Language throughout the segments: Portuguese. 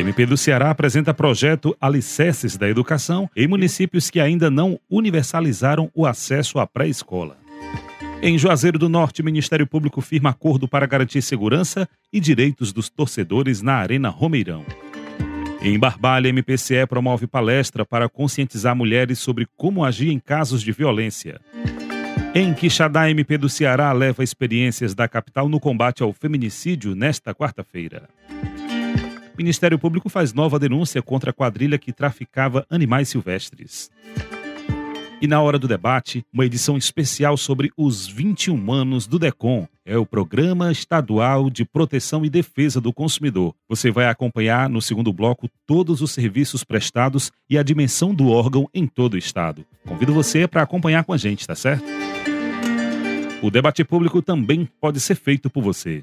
MP do Ceará apresenta projeto Alicerces da Educação em municípios que ainda não universalizaram o acesso à pré-escola. Em Juazeiro do Norte, o Ministério Público firma acordo para garantir segurança e direitos dos torcedores na Arena Romeirão. Em Barbalha, MPCE promove palestra para conscientizar mulheres sobre como agir em casos de violência. Em Quixadá, MP do Ceará leva experiências da capital no combate ao feminicídio nesta quarta-feira. Ministério Público faz nova denúncia contra a quadrilha que traficava animais silvestres. E na hora do debate, uma edição especial sobre os 21 anos do DECOM. É o Programa Estadual de Proteção e Defesa do Consumidor. Você vai acompanhar no segundo bloco todos os serviços prestados e a dimensão do órgão em todo o estado. Convido você para acompanhar com a gente, tá certo? O debate público também pode ser feito por você.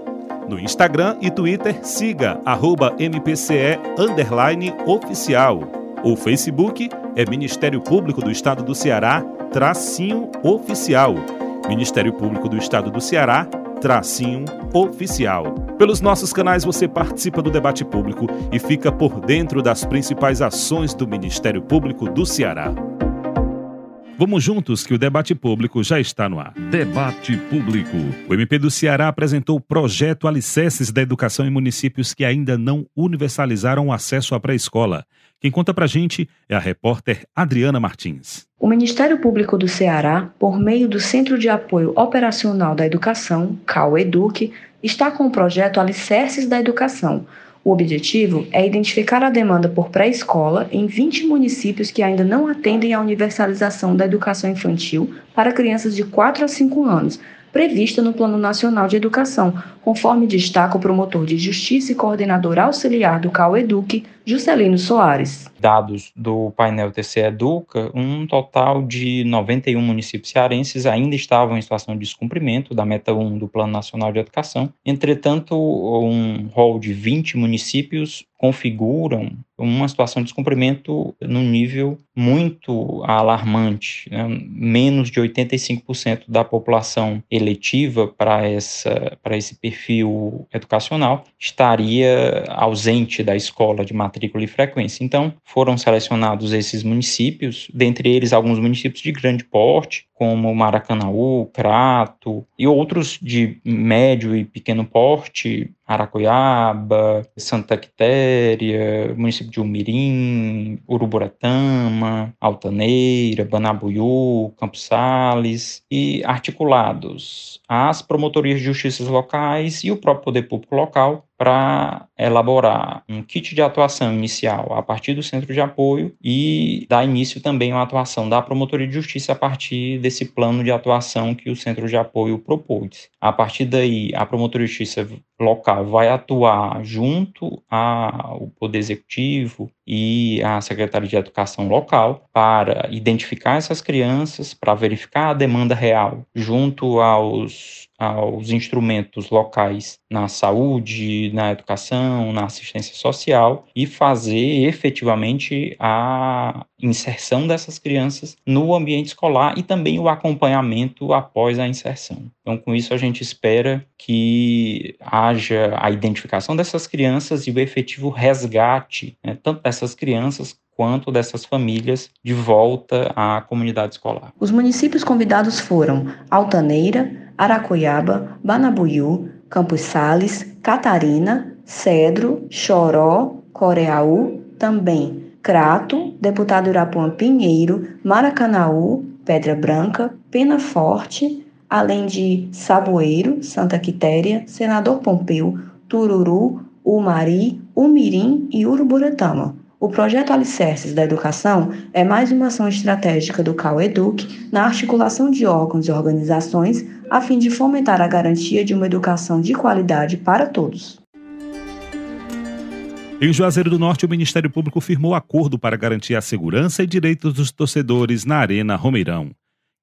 No Instagram e Twitter, siga arroba MPCE oficial. O Facebook é Ministério Público do Estado do Ceará, tracinho oficial. Ministério Público do Estado do Ceará, tracinho oficial. Pelos nossos canais você participa do debate público e fica por dentro das principais ações do Ministério Público do Ceará. Vamos juntos que o debate público já está no ar. Debate Público. O MP do Ceará apresentou o projeto Alicerces da Educação em municípios que ainda não universalizaram o acesso à pré-escola. Quem conta pra gente é a repórter Adriana Martins. O Ministério Público do Ceará, por meio do Centro de Apoio Operacional da Educação, CAU-EDUC, está com o projeto Alicerces da Educação, o objetivo é identificar a demanda por pré-escola em 20 municípios que ainda não atendem à universalização da educação infantil para crianças de 4 a 5 anos, prevista no Plano Nacional de Educação, conforme destaca o promotor de Justiça e coordenador auxiliar do CAU-EDUC, Juscelino Soares. Dados do painel TCE Educa, um total de 91 municípios cearenses ainda estavam em situação de descumprimento da meta 1 do Plano Nacional de Educação. Entretanto, um rol de 20 municípios configuram uma situação de descumprimento num nível muito alarmante. Né? Menos de 85% da população eletiva para esse perfil educacional estaria ausente da escola de matrícula e frequência. Então, foram selecionados esses municípios, dentre eles alguns municípios de grande porte, como Maracanaú, Crato e outros de médio e pequeno porte, Aracoiaba, Santa Quitéria, município de Umirim, Uruburetama, Altaneira, Banabuiú, Campos Sales e articulados. Às promotorias de justiças locais e o próprio poder público local para elaborar um kit de atuação inicial a partir do centro de apoio e dar início também à atuação da promotoria de justiça a partir desse plano de atuação que o centro de apoio propôs. A partir daí, a promotoria de justiça local vai atuar junto ao poder executivo e à secretaria de educação local para identificar essas crianças, para verificar a demanda real junto aos aos instrumentos locais na saúde, na educação, na assistência social e fazer efetivamente a inserção dessas crianças no ambiente escolar e também o acompanhamento após a inserção. Então, com isso, a gente espera que haja a identificação dessas crianças e o efetivo resgate, né, tanto dessas crianças quanto dessas famílias de volta à comunidade escolar. Os municípios convidados foram Altaneira, Aracoiaba, Banabuiú, Campos Sales, Catarina, Cedro, Choró, Coreaú, também Crato, Deputado Irapuã Pinheiro, Maracanaú, Pedra Branca, Pena Forte, além de Saboeiro, Santa Quitéria, Senador Pompeu, Tururu, Umari, Umirim e Uruburetama. O projeto Alicerces da Educação é mais uma ação estratégica do CAUEDUC na articulação de órgãos e organizações a fim de fomentar a garantia de uma educação de qualidade para todos. Em Juazeiro do Norte, o Ministério Público firmou acordo para garantir a segurança e direitos dos torcedores na Arena Romeirão.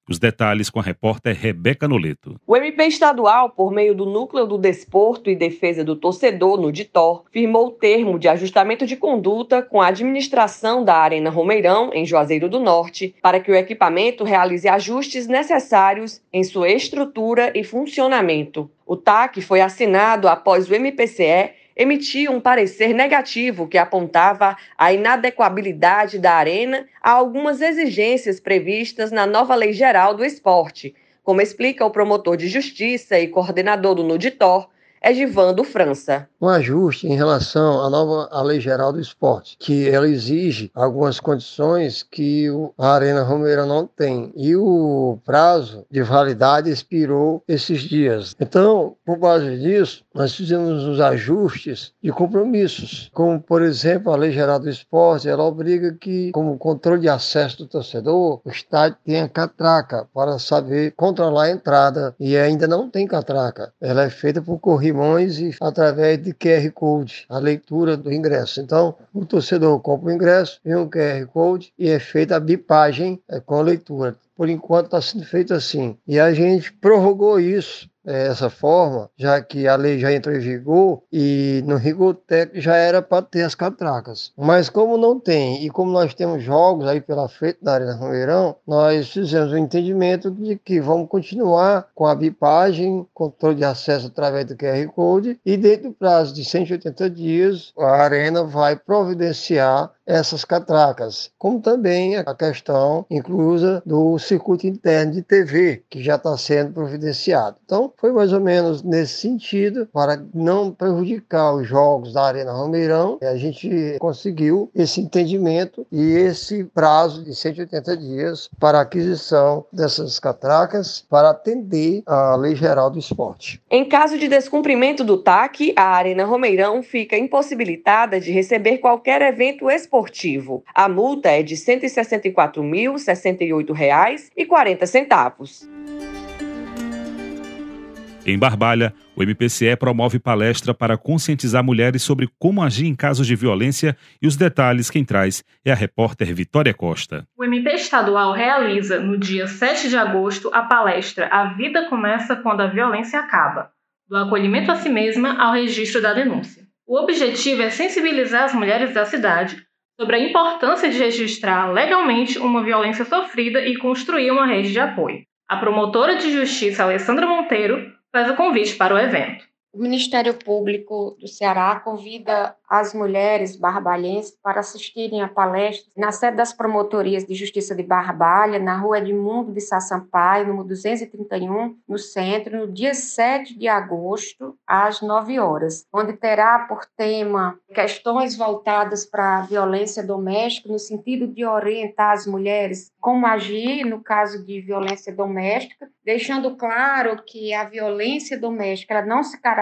Os detalhes com a repórter Rebeca Noleto. O MP estadual, por meio do Núcleo do Desporto e Defesa do Torcedor, no DITOR, firmou o termo de ajustamento de conduta com a administração da Arena Romeirão, em Juazeiro do Norte, para que o equipamento realize ajustes necessários em sua estrutura e funcionamento. O TAC foi assinado após o MPCE emitiu um parecer negativo que apontava a inadequabilidade da Arena a algumas exigências previstas na nova Lei Geral do Esporte, como explica o promotor de justiça e coordenador do Nuditor, Givando França. Um ajuste em relação à nova à Lei Geral do Esporte, que ela exige algumas condições que a Arena Romeira não tem. E o prazo de validade expirou esses dias. Então, por base disso, nós fizemos os ajustes de compromissos, como, por exemplo, a Lei Geral do Esporte, ela obriga que, como controle de acesso do torcedor, o estádio tenha catraca para saber controlar a entrada. E ainda não tem catraca. Ela é feita por corrimões e através de QR Code, a leitura do ingresso. Então, o torcedor compra o ingresso, vem um QR Code e é feita a bipagem é, com a leitura. Por enquanto está sendo feito assim. E a gente prorrogou isso essa forma, já que a lei já entrou em vigor e no rigor técnico já era para ter as catracas. Mas como não tem e como nós temos jogos aí pela frente da Arena Romeirão, nós fizemos o um entendimento de que vamos continuar com a bipagem, controle de acesso através do QR Code e dentro do prazo de 180 dias a Arena vai providenciar essas catracas, como também a questão inclusa do circuito interno de TV, que já está sendo providenciado. Então, foi mais ou menos nesse sentido, para não prejudicar os jogos da Arena Romeirão, a gente conseguiu esse entendimento e esse prazo de 180 dias para aquisição dessas catracas para atender à Lei Geral do Esporte. Em caso de descumprimento do TAC, a Arena Romeirão fica impossibilitada de receber qualquer evento esportivo esportivo. A multa é de R$ 164.068,40. Em Barbalha, o MPCE promove palestra para conscientizar mulheres sobre como agir em casos de violência e os detalhes quem traz é a repórter Vitória Costa. O MP estadual realiza, no dia 7 de agosto, a palestra A Vida Começa Quando a Violência Acaba, do acolhimento a si mesma ao registro da denúncia. O objetivo é sensibilizar as mulheres da cidade sobre a importância de registrar legalmente uma violência sofrida e construir uma rede de apoio. A promotora de justiça Alessandra Monteiro faz o convite para o evento. O Ministério Público do Ceará convida as mulheres barbalhenses para assistirem a palestra na sede das promotorias de justiça de Barbalha, na rua Edmundo de Sassampaio, número 231, no centro, no dia 7 de agosto, às 9 horas, onde terá por tema questões voltadas para a violência doméstica, no sentido de orientar as mulheres como agir no caso de violência doméstica, deixando claro que a violência doméstica não se caracteriza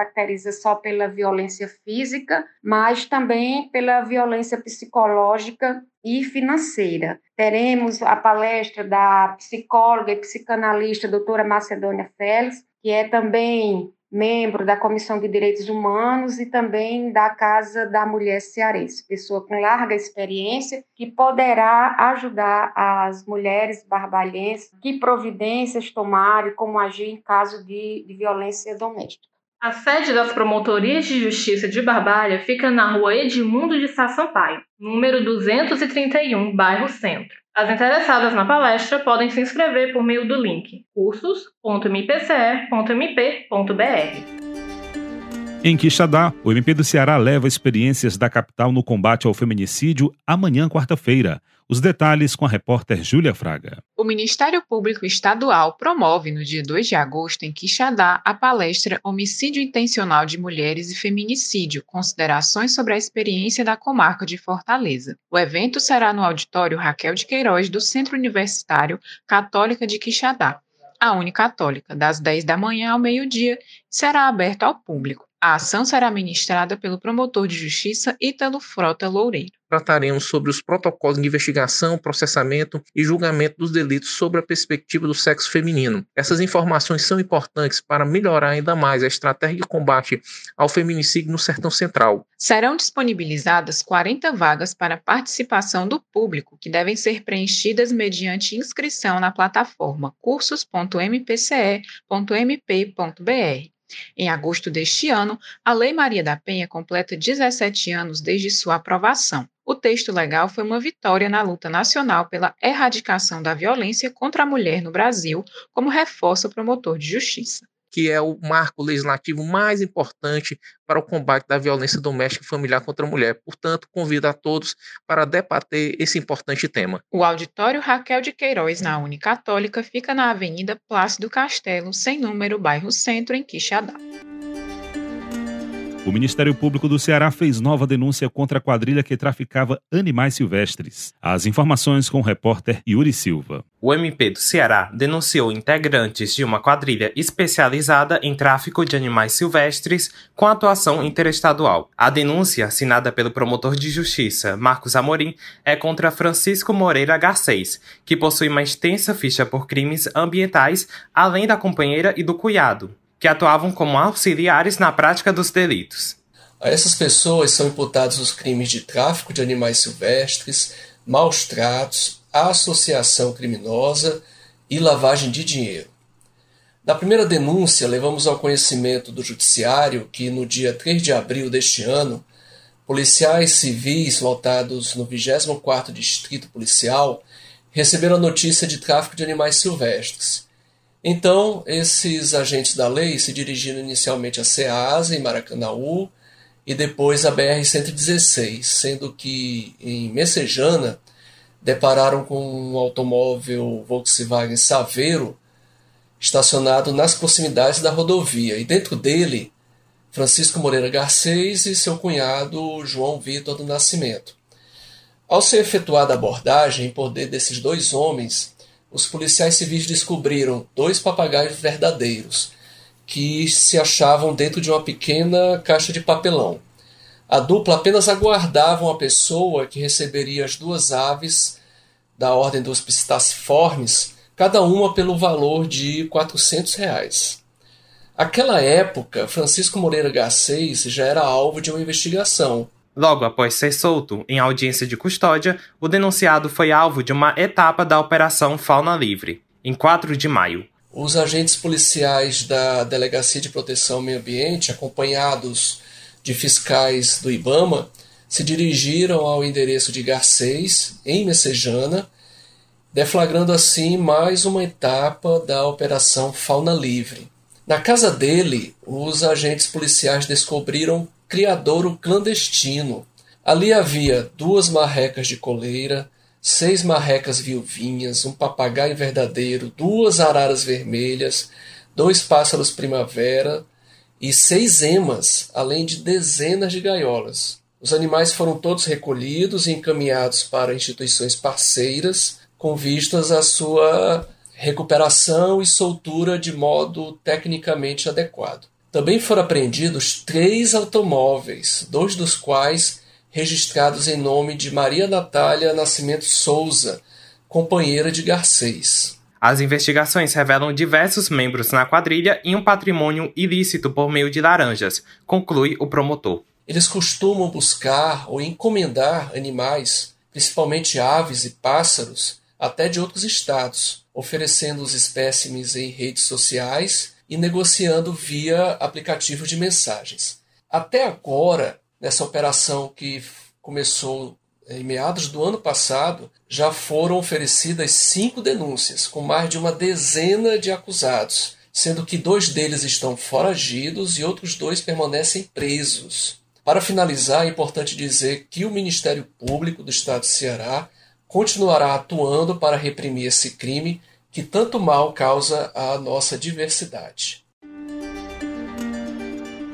só pela violência física, mas também pela violência psicológica e financeira. Teremos a palestra da psicóloga e psicanalista doutora Macedônia Félix, que é também membro da Comissão de Direitos Humanos e também da Casa da Mulher Cearense, pessoa com larga experiência que poderá ajudar as mulheres barbalhenses que providências tomar e como agir em caso de, de violência doméstica. A sede das Promotorias de Justiça de Barbalha fica na rua Edmundo de Sá Sampaio, número 231, bairro Centro. As interessadas na palestra podem se inscrever por meio do link cursos.mpce.mp.br. Em Quixadá, o MP do Ceará leva experiências da capital no combate ao feminicídio amanhã, quarta-feira. Os detalhes com a repórter Júlia Fraga. O Ministério Público Estadual promove no dia 2 de agosto em Quixadá a palestra Homicídio Intencional de Mulheres e Feminicídio: Considerações sobre a experiência da comarca de Fortaleza. O evento será no auditório Raquel de Queiroz do Centro Universitário Católica de Quixadá, a Unicatólica, das 10 da manhã ao meio-dia, será aberto ao público. A ação será ministrada pelo promotor de justiça Ítalo Frota Loureiro. Trataremos sobre os protocolos de investigação, processamento e julgamento dos delitos sobre a perspectiva do sexo feminino. Essas informações são importantes para melhorar ainda mais a estratégia de combate ao feminicídio no Sertão Central. Serão disponibilizadas 40 vagas para participação do público, que devem ser preenchidas mediante inscrição na plataforma cursos.mpce.mp.br. Em agosto deste ano, a Lei Maria da Penha completa 17 anos desde sua aprovação. O texto legal foi uma vitória na luta nacional pela erradicação da violência contra a mulher no Brasil, como reforça o promotor de justiça que é o marco legislativo mais importante para o combate da violência doméstica e familiar contra a mulher. Portanto, convido a todos para debater esse importante tema. O auditório Raquel de Queiroz, na Unicatólica, fica na Avenida Plácido Castelo, sem número, bairro Centro, em Quixadá. O Ministério Público do Ceará fez nova denúncia contra a quadrilha que traficava animais silvestres. As informações com o repórter Yuri Silva. O MP do Ceará denunciou integrantes de uma quadrilha especializada em tráfico de animais silvestres com atuação interestadual. A denúncia, assinada pelo promotor de justiça Marcos Amorim, é contra Francisco Moreira Garcês, que possui uma extensa ficha por crimes ambientais, além da companheira e do cunhado, que atuavam como auxiliares na prática dos delitos. A essas pessoas são imputados os crimes de tráfico de animais silvestres, maus tratos, associação criminosa e lavagem de dinheiro. Na primeira denúncia, levamos ao conhecimento do Judiciário que, no dia 3 de abril deste ano, policiais civis lotados no 24º Distrito Policial receberam a notícia de tráfico de animais silvestres então, esses agentes da lei se dirigiram inicialmente a SEASA, em Maracanaú, e depois a BR-116, sendo que em Messejana depararam com um automóvel Volkswagen Saveiro estacionado nas proximidades da rodovia, e dentro dele Francisco Moreira Garcês e seu cunhado João Vitor do Nascimento. Ao ser efetuada a abordagem em poder desses dois homens, os policiais civis descobriram dois papagaios verdadeiros que se achavam dentro de uma pequena caixa de papelão. A dupla apenas aguardavam a pessoa que receberia as duas aves da ordem dos pistaciformes, cada uma pelo valor de 400 reais. Aquela época, Francisco Moreira Garcês já era alvo de uma investigação Logo após ser solto, em audiência de custódia, o denunciado foi alvo de uma etapa da Operação Fauna Livre, em 4 de maio. Os agentes policiais da Delegacia de Proteção ao Meio Ambiente, acompanhados de fiscais do IBAMA, se dirigiram ao endereço de Garcês, em Messejana, deflagrando assim mais uma etapa da Operação Fauna Livre. Na casa dele, os agentes policiais descobriram criadouro clandestino. Ali havia duas marrecas de coleira, seis marrecas viuvinhas, um papagaio verdadeiro, duas araras vermelhas, dois pássaros primavera e seis emas, além de dezenas de gaiolas. Os animais foram todos recolhidos e encaminhados para instituições parceiras com vistas à sua recuperação e soltura de modo tecnicamente adequado. Também foram apreendidos três automóveis, dois dos quais registrados em nome de Maria Natália Nascimento Souza, companheira de Garcês. As investigações revelam diversos membros na quadrilha e um patrimônio ilícito por meio de laranjas, conclui o promotor. Eles costumam buscar ou encomendar animais, principalmente aves e pássaros, até de outros estados, oferecendo os espécimes em redes sociais e negociando via aplicativo de mensagens. Até agora, nessa operação que começou em meados do ano passado, já foram oferecidas cinco denúncias, com mais de uma dezena de acusados, sendo que dois deles estão foragidos e outros dois permanecem presos. Para finalizar, é importante dizer que o Ministério Público do Estado de Ceará continuará atuando para reprimir esse crime que tanto mal causa à nossa diversidade.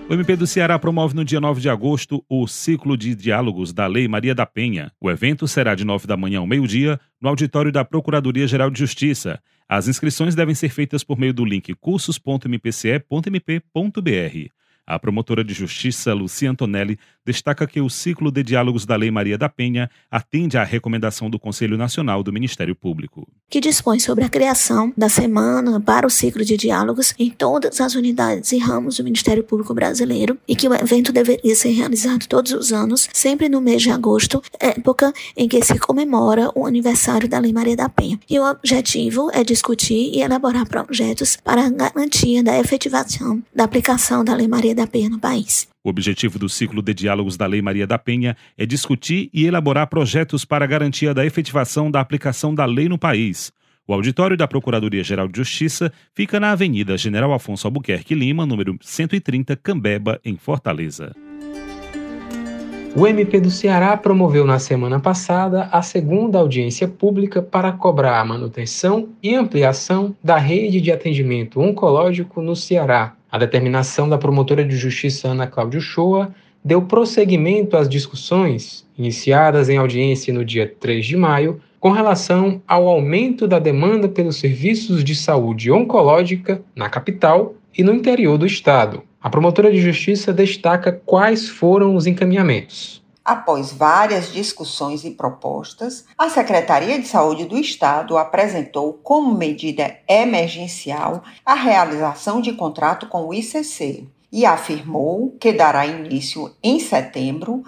O MP do Ceará promove no dia 9 de agosto o ciclo de diálogos da Lei Maria da Penha. O evento será de 9 da manhã ao meio-dia no auditório da Procuradoria-Geral de Justiça. As inscrições devem ser feitas por meio do link cursos.mpce.mp.br. A promotora de justiça, Lucia Antonelli, destaca que o ciclo de diálogos da Lei Maria da Penha atende à recomendação do Conselho Nacional do Ministério Público. Que dispõe sobre a criação da semana para o ciclo de diálogos em todas as unidades e ramos do Ministério Público Brasileiro e que o evento deveria ser realizado todos os anos, sempre no mês de agosto, época em que se comemora o aniversário da Lei Maria da Penha. E o objetivo é discutir e elaborar projetos para a garantia da efetivação da aplicação da Lei Maria da Penha no país. O objetivo do ciclo de diálogos da Lei Maria da Penha é discutir e elaborar projetos para garantia da efetivação da aplicação da lei no país. O auditório da Procuradoria-Geral de Justiça fica na Avenida General Afonso Albuquerque Lima, número 130, Cambeba, em Fortaleza. O MP do Ceará promoveu na semana passada a segunda audiência pública para cobrar a manutenção e ampliação da rede de atendimento oncológico no Ceará, a determinação da promotora de justiça Ana Cláudia Shoa deu prosseguimento às discussões iniciadas em audiência no dia 3 de maio com relação ao aumento da demanda pelos serviços de saúde oncológica na capital e no interior do estado. A promotora de justiça destaca quais foram os encaminhamentos. Após várias discussões e propostas, a Secretaria de Saúde do Estado apresentou como medida emergencial a realização de contrato com o ICC e afirmou que dará início em setembro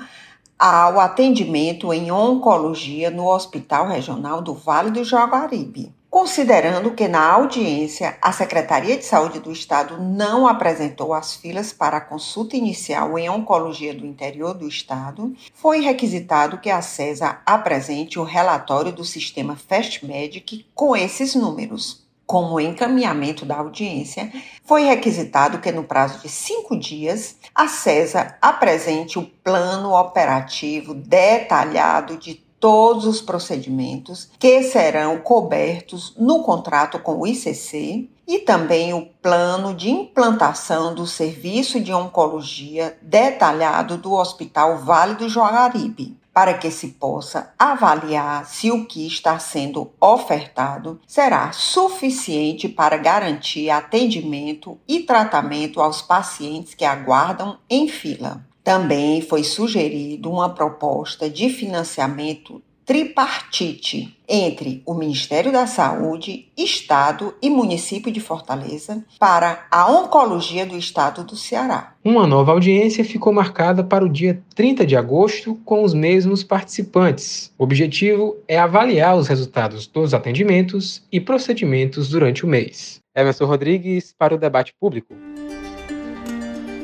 ao atendimento em oncologia no Hospital Regional do Vale do Jaguaribe considerando que na audiência a Secretaria de Saúde do Estado não apresentou as filas para a consulta inicial em oncologia do interior do Estado, foi requisitado que a CESA apresente o relatório do sistema FastMedic com esses números. Como encaminhamento da audiência, foi requisitado que, no prazo de cinco dias, a CESA apresente o plano operativo detalhado de todos os procedimentos que serão cobertos no contrato com o ICC e também o plano de implantação do serviço de oncologia detalhado do Hospital Vale do Joaribe, para que se possa avaliar se o que está sendo ofertado será suficiente para garantir atendimento e tratamento aos pacientes que aguardam em fila. Também foi sugerido uma proposta de financiamento tripartite entre o Ministério da Saúde, Estado e município de Fortaleza para a oncologia do Estado do Ceará. Uma nova audiência ficou marcada para o dia 30 de agosto com os mesmos participantes. O objetivo é avaliar os resultados dos atendimentos e procedimentos durante o mês. Emerson Rodrigues para o debate público.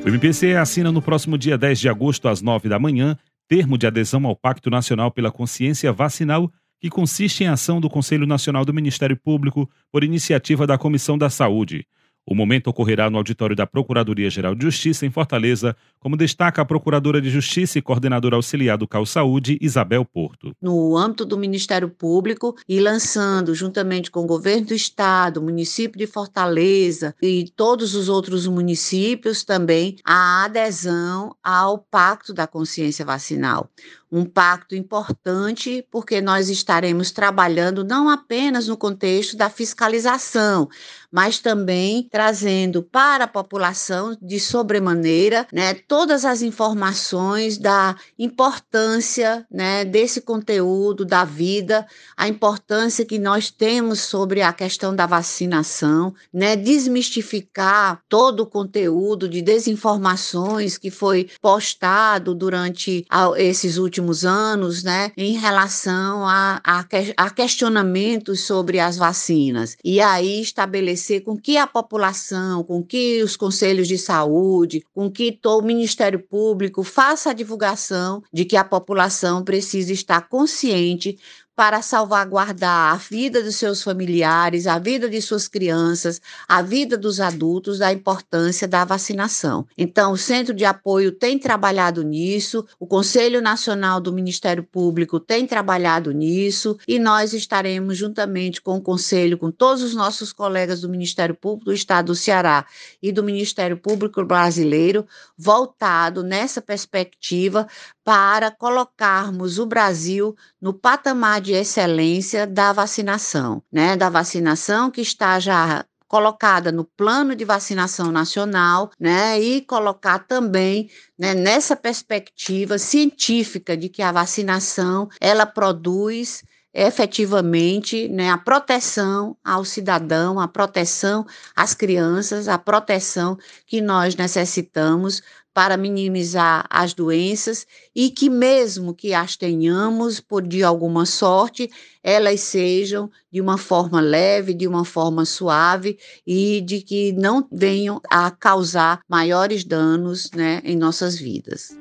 O MPC assina no próximo dia 10 de agosto, às 9 da manhã, termo de adesão ao Pacto Nacional pela Consciência Vacinal, que consiste em ação do Conselho Nacional do Ministério Público por iniciativa da Comissão da Saúde. O momento ocorrerá no auditório da Procuradoria-Geral de Justiça em Fortaleza, como destaca a Procuradora de Justiça e Coordenadora Auxiliar do CAU Saúde, Isabel Porto. No âmbito do Ministério Público e lançando, juntamente com o Governo do Estado, município de Fortaleza e todos os outros municípios também, a adesão ao Pacto da Consciência Vacinal um pacto importante, porque nós estaremos trabalhando não apenas no contexto da fiscalização, mas também trazendo para a população de sobremaneira né, todas as informações da importância né, desse conteúdo da vida, a importância que nós temos sobre a questão da vacinação, né, desmistificar todo o conteúdo de desinformações que foi postado durante esses últimos últimos anos, né, em relação a, a, a questionamentos sobre as vacinas. E aí estabelecer com que a população, com que os conselhos de saúde, com que o Ministério Público faça a divulgação de que a população precisa estar consciente para salvaguardar a vida dos seus familiares, a vida de suas crianças, a vida dos adultos, da importância da vacinação. Então, o Centro de Apoio tem trabalhado nisso, o Conselho Nacional do Ministério Público tem trabalhado nisso e nós estaremos juntamente com o Conselho, com todos os nossos colegas do Ministério Público do Estado do Ceará e do Ministério Público Brasileiro, voltado nessa perspectiva para colocarmos o Brasil no patamar de excelência da vacinação, né? Da vacinação que está já colocada no plano de vacinação nacional, né, e colocar também né, nessa perspectiva científica de que a vacinação ela produz efetivamente né, a proteção ao cidadão, a proteção às crianças, a proteção que nós necessitamos para minimizar as doenças e que, mesmo que as tenhamos por de alguma sorte, elas sejam de uma forma leve, de uma forma suave e de que não venham a causar maiores danos né, em nossas vidas.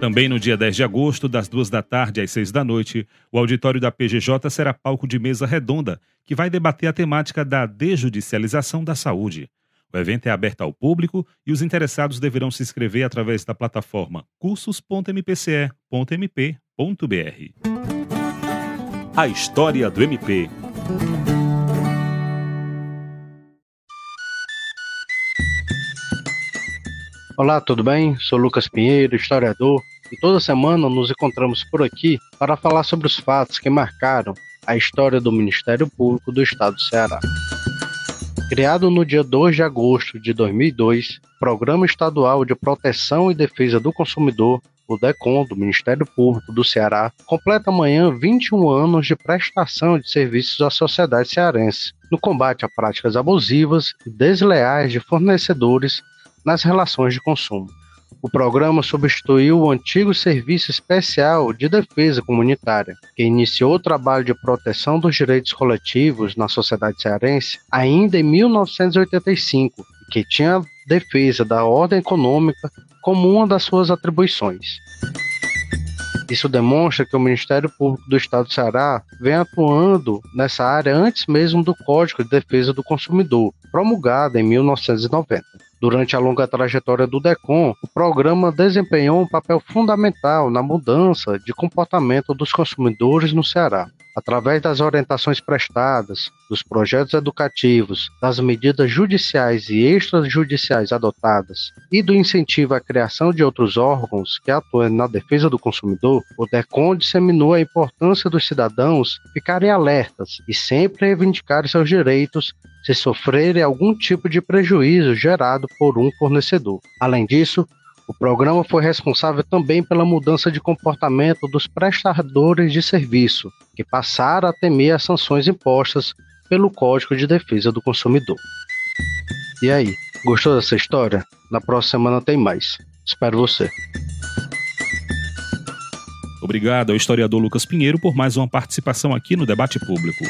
Também no dia 10 de agosto, das duas da tarde às seis da noite, o auditório da PGJ será palco de mesa redonda, que vai debater a temática da desjudicialização da saúde. O evento é aberto ao público e os interessados deverão se inscrever através da plataforma cursos.mpce.mp.br. A história do MP. Olá, tudo bem? Sou Lucas Pinheiro, historiador, e toda semana nos encontramos por aqui para falar sobre os fatos que marcaram a história do Ministério Público do Estado do Ceará. Criado no dia 2 de agosto de 2002, o Programa Estadual de Proteção e Defesa do Consumidor, o DECOM, do Ministério Público do Ceará, completa amanhã 21 anos de prestação de serviços à sociedade cearense, no combate a práticas abusivas e desleais de fornecedores nas relações de consumo. O programa substituiu o antigo Serviço Especial de Defesa Comunitária, que iniciou o trabalho de proteção dos direitos coletivos na sociedade cearense ainda em 1985, e que tinha a defesa da ordem econômica como uma das suas atribuições. Isso demonstra que o Ministério Público do Estado do Ceará vem atuando nessa área antes mesmo do Código de Defesa do Consumidor, promulgado em 1990. Durante a longa trajetória do DECOM, o programa desempenhou um papel fundamental na mudança de comportamento dos consumidores no Ceará. Através das orientações prestadas, dos projetos educativos, das medidas judiciais e extrajudiciais adotadas e do incentivo à criação de outros órgãos que atuem na defesa do consumidor, o DECOM disseminou a importância dos cidadãos ficarem alertas e sempre reivindicarem seus direitos se sofrerem algum tipo de prejuízo gerado por um fornecedor. Além disso, o programa foi responsável também pela mudança de comportamento dos prestadores de serviço, que passaram a temer as sanções impostas pelo Código de Defesa do Consumidor. E aí, gostou dessa história? Na próxima semana tem mais. Espero você. Obrigado ao historiador Lucas Pinheiro por mais uma participação aqui no debate público.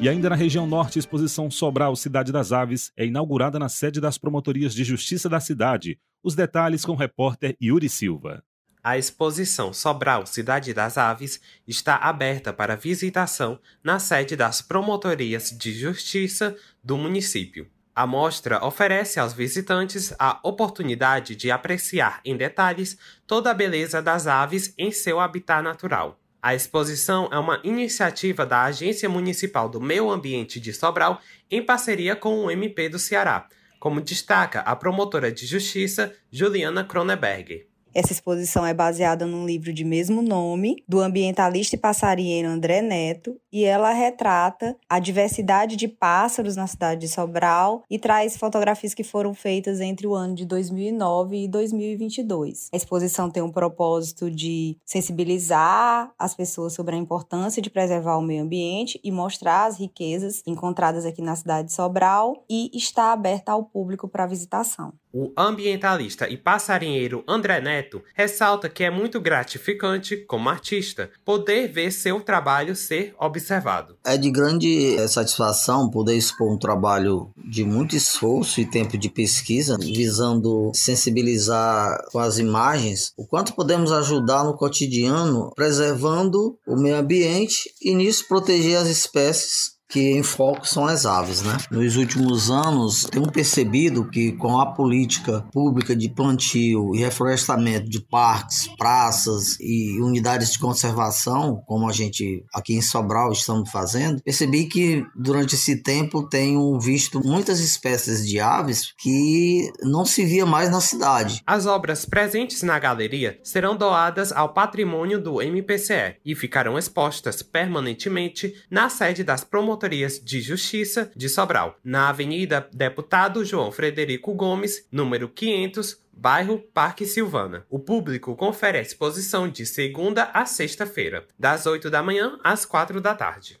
E ainda na região norte, a exposição Sobral Cidade das Aves é inaugurada na sede das promotorias de justiça da cidade. Os detalhes com o repórter Yuri Silva. A exposição Sobral Cidade das Aves está aberta para visitação na sede das promotorias de justiça do município. A mostra oferece aos visitantes a oportunidade de apreciar em detalhes toda a beleza das aves em seu habitat natural. A exposição é uma iniciativa da Agência Municipal do Meio Ambiente de Sobral em parceria com o MP do Ceará, como destaca a promotora de justiça Juliana Kroneberg. Essa exposição é baseada num livro de mesmo nome, do ambientalista e passarinheiro André Neto, e ela retrata a diversidade de pássaros na cidade de Sobral e traz fotografias que foram feitas entre o ano de 2009 e 2022. A exposição tem um propósito de sensibilizar as pessoas sobre a importância de preservar o meio ambiente e mostrar as riquezas encontradas aqui na cidade de Sobral e está aberta ao público para visitação. O ambientalista e passarinheiro André Neto ressalta que é muito gratificante, como artista, poder ver seu trabalho ser observado. É de grande eh, satisfação poder expor um trabalho de muito esforço e tempo de pesquisa, visando sensibilizar com as imagens o quanto podemos ajudar no cotidiano, preservando o meio ambiente e nisso proteger as espécies que em foco são as aves, né? Nos últimos anos, tenho percebido que com a política pública de plantio e reflorestamento de parques, praças e unidades de conservação, como a gente aqui em Sobral estamos fazendo, percebi que durante esse tempo tenho visto muitas espécies de aves que não se via mais na cidade. As obras presentes na galeria serão doadas ao patrimônio do MPCE e ficarão expostas permanentemente na sede das promotorias Promotorias de Justiça de Sobral, na Avenida Deputado João Frederico Gomes, número 500, bairro Parque Silvana. O público confere a exposição de segunda a sexta-feira, das 8 da manhã às 4 da tarde.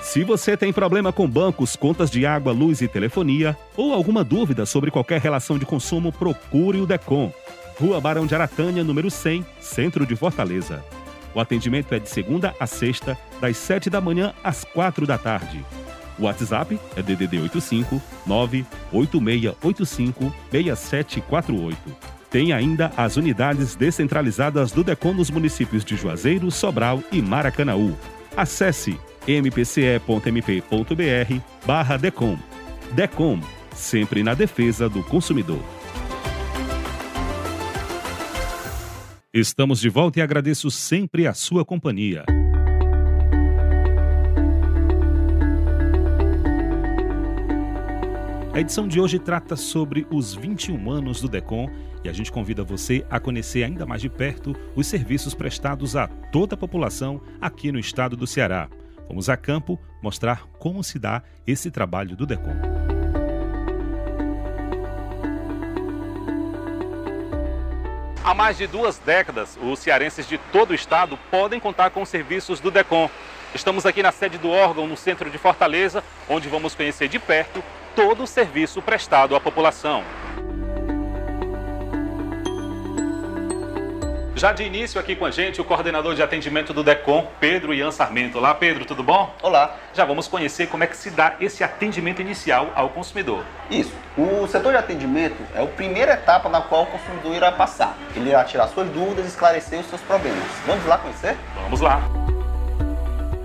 Se você tem problema com bancos, contas de água, luz e telefonia, ou alguma dúvida sobre qualquer relação de consumo, procure o DECOM. Rua Barão de Aratânia, número 100, Centro de Fortaleza. O atendimento é de segunda a sexta, das 7 da manhã às 4 da tarde. O WhatsApp é DDD 85 98685 6748. Tem ainda as unidades descentralizadas do DECOM nos municípios de Juazeiro, Sobral e Maracanaú. Acesse mpce.mp.br barra DECOM. DECOM, sempre na defesa do consumidor. Estamos de volta e agradeço sempre a sua companhia. A edição de hoje trata sobre os 21 anos do DECOM e a gente convida você a conhecer ainda mais de perto os serviços prestados a toda a população aqui no estado do Ceará. Vamos a campo mostrar como se dá esse trabalho do DECOM. Há mais de duas décadas, os cearenses de todo o estado podem contar com os serviços do DECOM. Estamos aqui na sede do órgão, no centro de Fortaleza, onde vamos conhecer de perto todo o serviço prestado à população. Já de início aqui com a gente, o coordenador de atendimento do DECOM, Pedro Ian Sarmento. Olá, Pedro, tudo bom? Olá. Já vamos conhecer como é que se dá esse atendimento inicial ao consumidor. Isso. O setor de atendimento é a primeira etapa na qual o consumidor irá passar. Ele irá tirar suas dúvidas e esclarecer os seus problemas. Vamos lá conhecer? Vamos lá.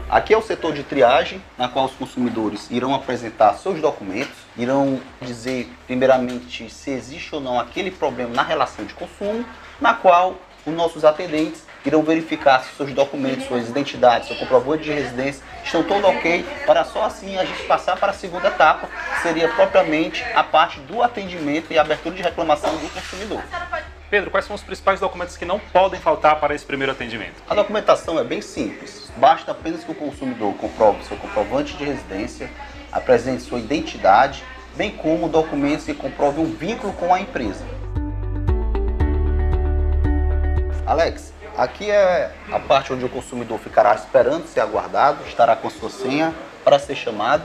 Aqui é o setor de triagem, na qual os consumidores irão apresentar seus documentos, irão dizer primeiramente se existe ou não aquele problema na relação de consumo, na qual os nossos atendentes irão verificar se seus documentos, suas identidades, seu comprovante de residência estão todos ok, para só assim a gente passar para a segunda etapa, que seria propriamente a parte do atendimento e abertura de reclamação do consumidor. Pedro, quais são os principais documentos que não podem faltar para esse primeiro atendimento? A documentação é bem simples. Basta apenas que o consumidor comprove seu comprovante de residência, apresente sua identidade, bem como documentos que comprovem um vínculo com a empresa. Alex, aqui é a parte onde o consumidor ficará esperando ser aguardado, estará com sua senha para ser chamado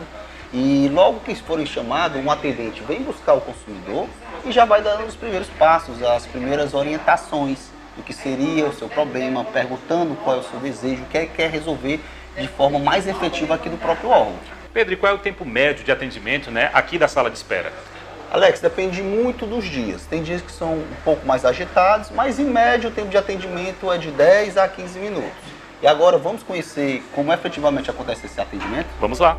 e logo que forem chamado, um atendente vem buscar o consumidor e já vai dando os primeiros passos, as primeiras orientações do que seria o seu problema, perguntando qual é o seu desejo, o que é que quer resolver de forma mais efetiva aqui do próprio órgão. Pedro, e qual é o tempo médio de atendimento né, aqui da sala de espera? Alex, depende muito dos dias. Tem dias que são um pouco mais agitados, mas em média o tempo de atendimento é de 10 a 15 minutos. E agora vamos conhecer como efetivamente acontece esse atendimento? Vamos lá.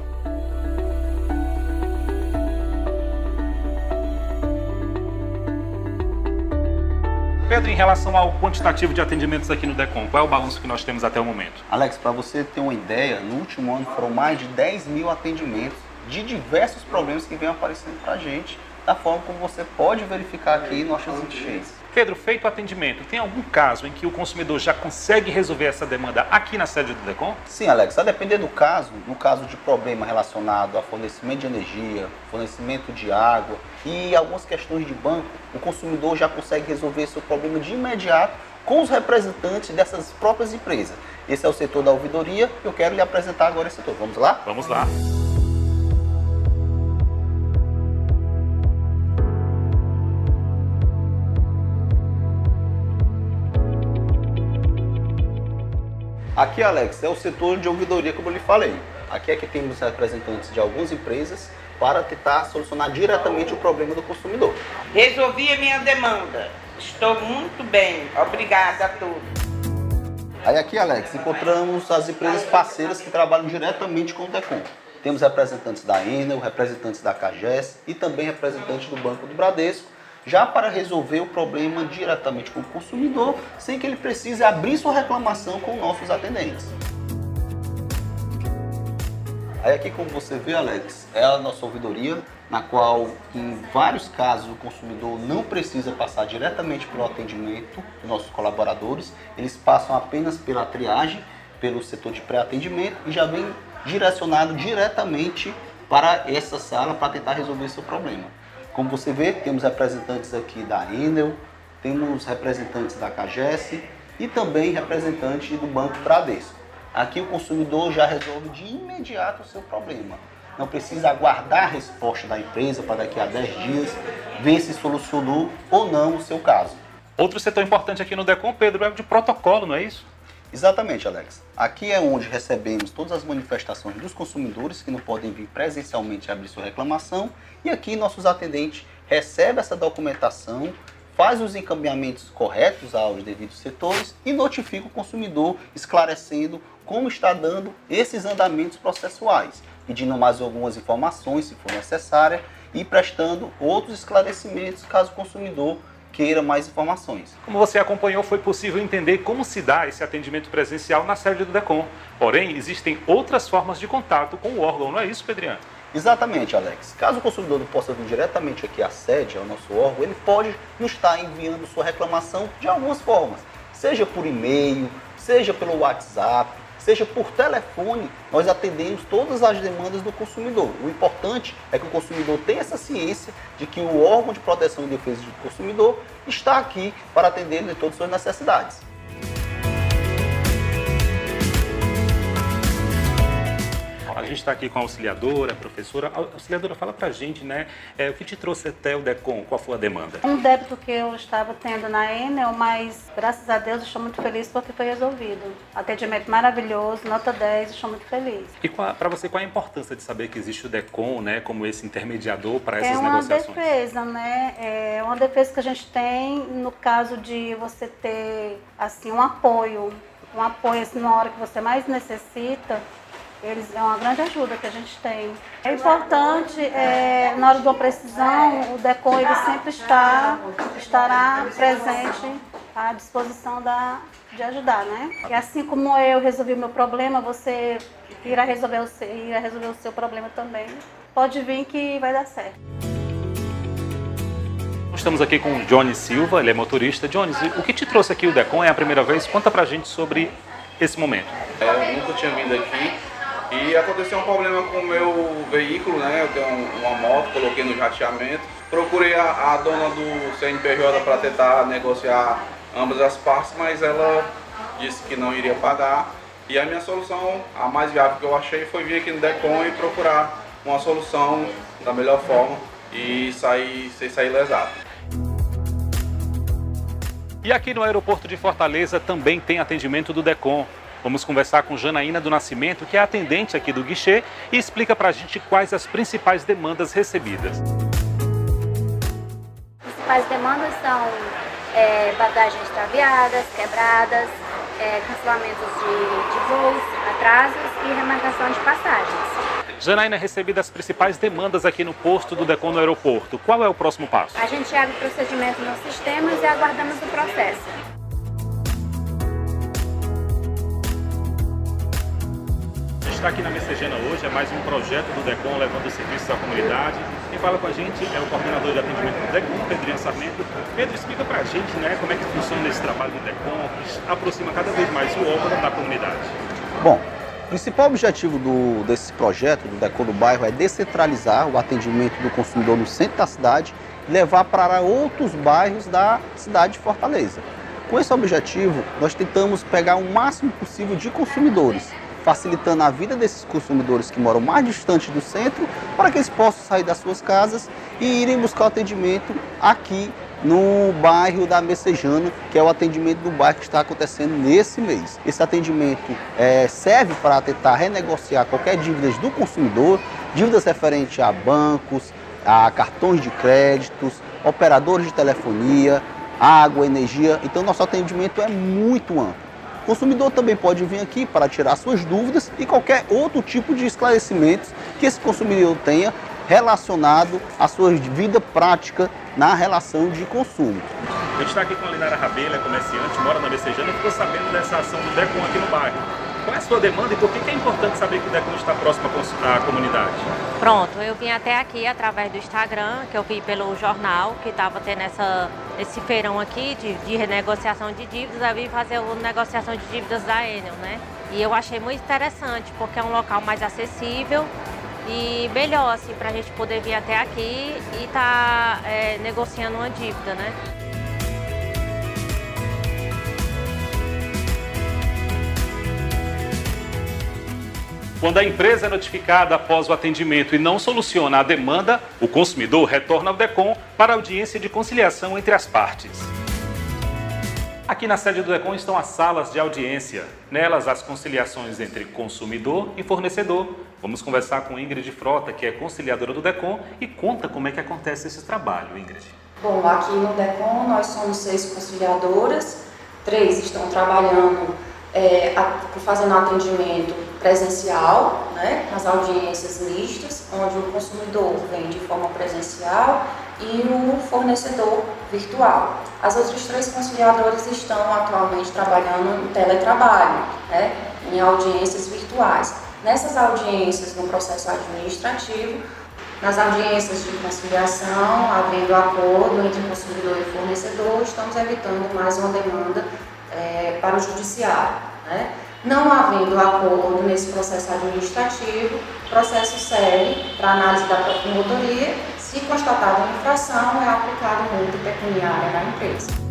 Pedro, em relação ao quantitativo de atendimentos aqui no DECOM, qual é o balanço que nós temos até o momento? Alex, para você ter uma ideia, no último ano foram mais de 10 mil atendimentos de diversos problemas que vêm aparecendo para a gente da forma como você pode verificar aqui em nossas enchentes. Pedro, feito o atendimento, tem algum caso em que o consumidor já consegue resolver essa demanda aqui na sede do DECOM? Sim, Alex, a depender do caso, no caso de problema relacionado a fornecimento de energia, fornecimento de água e algumas questões de banco, o consumidor já consegue resolver seu problema de imediato com os representantes dessas próprias empresas. Esse é o setor da ouvidoria, eu quero lhe apresentar agora esse setor. Vamos lá? Vamos lá. Aqui, Alex, é o setor de ouvidoria, como eu lhe falei. Aqui é que temos representantes de algumas empresas para tentar solucionar diretamente o problema do consumidor. Resolvi a minha demanda. Estou muito bem. Obrigada a todos. Aí aqui, Alex, encontramos as empresas parceiras que trabalham diretamente com o DECOM. Temos representantes da Enel, representantes da CAGES e também representantes do Banco do Bradesco, já para resolver o problema diretamente com o consumidor, sem que ele precise abrir sua reclamação com nossos atendentes. Aí aqui, como você vê, Alex, é a nossa ouvidoria, na qual, em vários casos, o consumidor não precisa passar diretamente pelo atendimento dos nossos colaboradores, eles passam apenas pela triagem, pelo setor de pré-atendimento e já vem direcionado diretamente para essa sala para tentar resolver seu problema. Como você vê, temos representantes aqui da Enel, temos representantes da CAGES e também representantes do Banco Bradesco. Aqui o consumidor já resolve de imediato o seu problema. Não precisa aguardar a resposta da empresa para daqui a 10 dias ver se solucionou ou não o seu caso. Outro setor importante aqui no DECOM, Pedro, é o de protocolo, não é isso? Exatamente, Alex. Aqui é onde recebemos todas as manifestações dos consumidores que não podem vir presencialmente abrir sua reclamação. E aqui nossos atendentes recebem essa documentação, faz os encaminhamentos corretos aos devidos setores e notifica o consumidor esclarecendo como está dando esses andamentos processuais, pedindo mais algumas informações se for necessária e prestando outros esclarecimentos caso o consumidor queira mais informações. Como você acompanhou, foi possível entender como se dá esse atendimento presencial na sede do DECOM. Porém, existem outras formas de contato com o órgão, não é isso, Pedriano? Exatamente, Alex. Caso o consumidor não possa vir diretamente aqui à sede, ao nosso órgão, ele pode nos estar enviando sua reclamação de algumas formas, seja por e-mail, seja pelo WhatsApp, seja por telefone, nós atendemos todas as demandas do consumidor. O importante é que o consumidor tenha essa ciência de que o órgão de proteção e defesa do consumidor está aqui para atender de todas as suas necessidades. Gente está aqui com a auxiliadora, a professora. A auxiliadora, fala para a gente, né? É, o que te trouxe até o DECOM? Qual foi a demanda? Um débito que eu estava tendo na Enel, mas graças a Deus estou muito feliz porque foi resolvido. Atendimento maravilhoso, nota 10, estou muito feliz. E para você, qual a importância de saber que existe o DECOM, né? Como esse intermediador para essas é uma negociações? defesa, né? É uma defesa que a gente tem no caso de você ter, assim, um apoio. Um apoio, assim, na hora que você mais necessita eles é uma grande ajuda que a gente tem. É importante, é, na hora de uma precisão, o DECOM ele sempre está, estará presente à disposição da, de ajudar, né? E assim como eu resolvi o meu problema, você irá resolver o seu, irá resolver o seu problema também. Pode vir que vai dar certo. Estamos aqui com o Johnny Silva, ele é motorista. Johnny, o que te trouxe aqui o DECOM? É a primeira vez? Conta pra gente sobre esse momento. É, eu nunca tinha vindo aqui e aconteceu um problema com o meu veículo, né? Eu tenho uma moto, coloquei no jateamento. Procurei a, a dona do CNPJ para tentar negociar ambas as partes, mas ela disse que não iria pagar. E a minha solução, a mais viável que eu achei, foi vir aqui no Decon e procurar uma solução da melhor forma e sair, sem sair lesado. E aqui no aeroporto de Fortaleza também tem atendimento do DECOM. Vamos conversar com Janaína do Nascimento, que é atendente aqui do guichê, e explica para a gente quais as principais demandas recebidas. As principais demandas são é, bagagens extraviadas, quebradas, é, cancelamentos de, de voos, atrasos e remarcação de passagens. Janaína, recebidas as principais demandas aqui no posto do DECON no aeroporto. Qual é o próximo passo? A gente abre o procedimento nos sistemas e aguardamos o processo. Está aqui na Messejana hoje, é mais um projeto do DECOM levando serviços à comunidade. Quem fala com a gente é o coordenador de atendimento do DECOM, Pedrinho Sarmento. Pedro, explica para a gente né, como é que funciona esse trabalho do DECOM, que aproxima cada vez mais o órgão da comunidade. Bom, o principal objetivo do, desse projeto do DECOM do bairro é descentralizar o atendimento do consumidor no centro da cidade e levar para outros bairros da cidade de Fortaleza. Com esse objetivo, nós tentamos pegar o máximo possível de consumidores facilitando a vida desses consumidores que moram mais distante do centro, para que eles possam sair das suas casas e irem buscar o atendimento aqui no bairro da Messejana, que é o atendimento do bairro que está acontecendo nesse mês. Esse atendimento é, serve para tentar renegociar qualquer dívida do consumidor, dívidas referentes a bancos, a cartões de créditos, operadores de telefonia, água, energia. Então, nosso atendimento é muito amplo. O consumidor também pode vir aqui para tirar suas dúvidas e qualquer outro tipo de esclarecimentos que esse consumidor tenha relacionado à sua vida prática na relação de consumo. Eu estou aqui com a Linara Rabelo, é comerciante, mora na Messejana e ficou sabendo dessa ação do DECOM aqui no bairro. Qual é a sua demanda e por que é importante saber que o DECOM está próximo à comunidade? Pronto, eu vim até aqui através do Instagram, que eu vi pelo jornal, que estava tendo essa, esse feirão aqui de, de renegociação de dívidas, eu vim fazer a negociação de dívidas da Enel, né? E eu achei muito interessante, porque é um local mais acessível e melhor, assim, para a gente poder vir até aqui e estar tá, é, negociando uma dívida, né? Quando a empresa é notificada após o atendimento e não soluciona a demanda, o consumidor retorna ao DECOM para audiência de conciliação entre as partes. Aqui na sede do DECOM estão as salas de audiência. Nelas, as conciliações entre consumidor e fornecedor. Vamos conversar com Ingrid Frota, que é conciliadora do DECOM, e conta como é que acontece esse trabalho, Ingrid. Bom, aqui no DECOM nós somos seis conciliadoras, três estão trabalhando é, fazendo atendimento presencial, né, nas audiências mistas, onde o consumidor vem de forma presencial e o fornecedor virtual. As outras três conciliadoras estão atualmente trabalhando em teletrabalho, né, em audiências virtuais. Nessas audiências, no processo administrativo, nas audiências de conciliação, havendo acordo entre consumidor e fornecedor, estamos evitando mais uma demanda é, para o judiciário. Né? Não havendo acordo nesse processo administrativo, processo segue para análise da promotoria. Se constatada uma infração, é aplicada multa pecuniária na empresa.